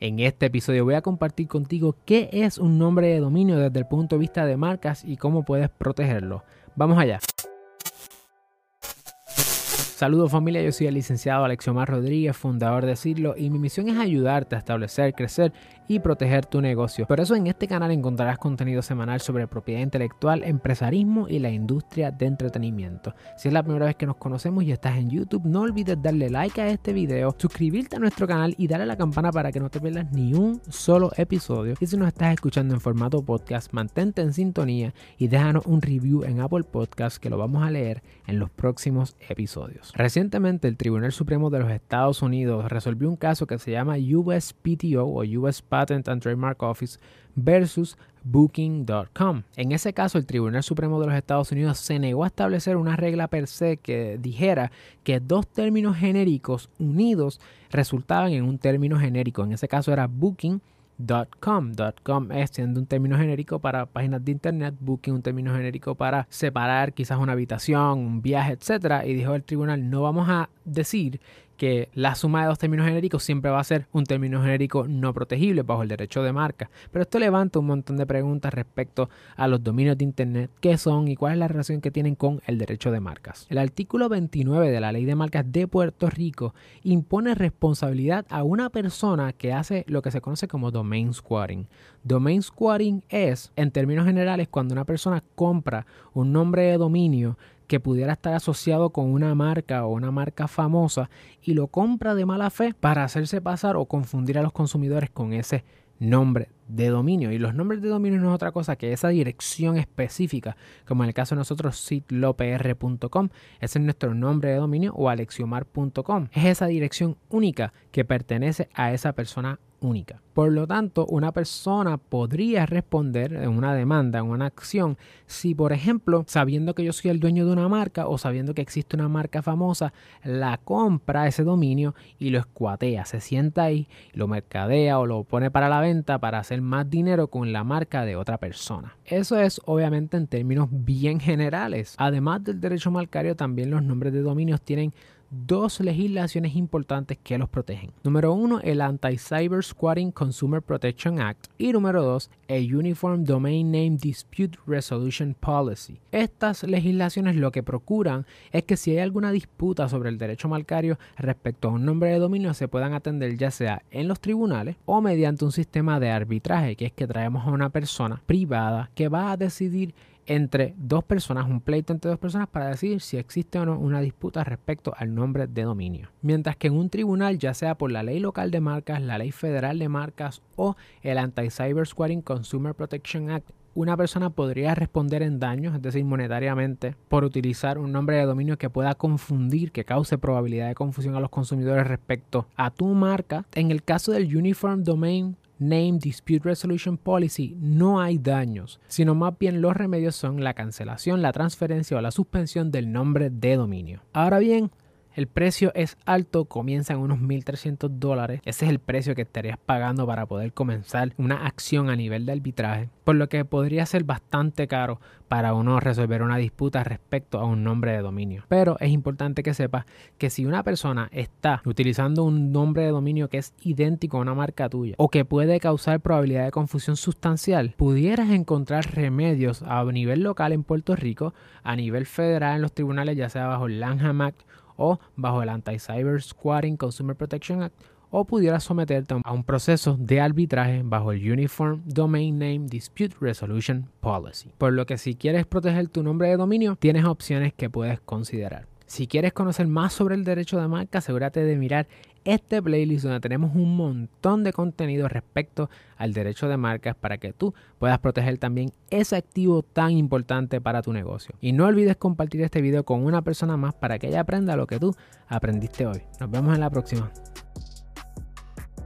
En este episodio voy a compartir contigo qué es un nombre de dominio desde el punto de vista de marcas y cómo puedes protegerlo. Vamos allá. Saludos familia, yo soy el licenciado Alexiomar Rodríguez, fundador de Cirlo, y mi misión es ayudarte a establecer, crecer y proteger tu negocio. Por eso en este canal encontrarás contenido semanal sobre propiedad intelectual, empresarismo y la industria de entretenimiento. Si es la primera vez que nos conocemos y estás en YouTube, no olvides darle like a este video, suscribirte a nuestro canal y darle a la campana para que no te pierdas ni un solo episodio. Y si nos estás escuchando en formato podcast, mantente en sintonía y déjanos un review en Apple Podcast que lo vamos a leer en los próximos episodios. Recientemente el Tribunal Supremo de los Estados Unidos resolvió un caso que se llama USPTO o US Patent and Trademark Office versus Booking.com. En ese caso, el Tribunal Supremo de los Estados Unidos se negó a establecer una regla per se que dijera que dos términos genéricos unidos resultaban en un término genérico. En ese caso era Booking .com. .com es siendo un término genérico para páginas de internet, booking un término genérico para separar quizás una habitación, un viaje, etcétera, y dijo el tribunal, no vamos a decir que la suma de dos términos genéricos siempre va a ser un término genérico no protegible bajo el derecho de marca. Pero esto levanta un montón de preguntas respecto a los dominios de Internet, qué son y cuál es la relación que tienen con el derecho de marcas. El artículo 29 de la Ley de Marcas de Puerto Rico impone responsabilidad a una persona que hace lo que se conoce como domain squatting. Domain squatting es, en términos generales, cuando una persona compra un nombre de dominio que pudiera estar asociado con una marca o una marca famosa y lo compra de mala fe para hacerse pasar o confundir a los consumidores con ese nombre de dominio. Y los nombres de dominio no es otra cosa que esa dirección específica, como en el caso de nosotros, sitlopr.com, ese es nuestro nombre de dominio, o alexiomar.com. Es esa dirección única que pertenece a esa persona única. Por lo tanto, una persona podría responder en una demanda, en una acción, si por ejemplo, sabiendo que yo soy el dueño de una marca o sabiendo que existe una marca famosa, la compra ese dominio y lo escuatea, se sienta ahí, lo mercadea o lo pone para la venta para hacer más dinero con la marca de otra persona. Eso es obviamente en términos bien generales. Además del derecho marcario, también los nombres de dominios tienen dos legislaciones importantes que los protegen. Número uno, el Anti-Cyber Squatting Consumer Protection Act. Y número dos, el Uniform Domain Name Dispute Resolution Policy. Estas legislaciones lo que procuran es que si hay alguna disputa sobre el derecho marcario respecto a un nombre de dominio se puedan atender ya sea en los tribunales o mediante un sistema de arbitraje, que es que traemos a una persona privada que va a decidir entre dos personas, un pleito entre dos personas para decidir si existe o no una disputa respecto al nombre de dominio. Mientras que en un tribunal, ya sea por la ley local de marcas, la ley federal de marcas o el Anti-Cyber Squatting Consumer Protection Act, una persona podría responder en daños, es decir, monetariamente, por utilizar un nombre de dominio que pueda confundir, que cause probabilidad de confusión a los consumidores respecto a tu marca. En el caso del Uniform Domain Name Dispute Resolution Policy no hay daños, sino más bien los remedios son la cancelación, la transferencia o la suspensión del nombre de dominio. Ahora bien, el precio es alto, comienza en unos 1.300 dólares. Ese es el precio que estarías pagando para poder comenzar una acción a nivel de arbitraje, por lo que podría ser bastante caro para uno resolver una disputa respecto a un nombre de dominio. Pero es importante que sepas que si una persona está utilizando un nombre de dominio que es idéntico a una marca tuya o que puede causar probabilidad de confusión sustancial, pudieras encontrar remedios a nivel local en Puerto Rico, a nivel federal en los tribunales, ya sea bajo el Lanham Act o bajo el Anti-Cyber Squatting Consumer Protection Act o pudiera someterte a un proceso de arbitraje bajo el Uniform Domain Name Dispute Resolution Policy. Por lo que si quieres proteger tu nombre de dominio, tienes opciones que puedes considerar. Si quieres conocer más sobre el derecho de marca, asegúrate de mirar este playlist donde tenemos un montón de contenido respecto al derecho de marcas para que tú puedas proteger también ese activo tan importante para tu negocio. Y no olvides compartir este video con una persona más para que ella aprenda lo que tú aprendiste hoy. Nos vemos en la próxima.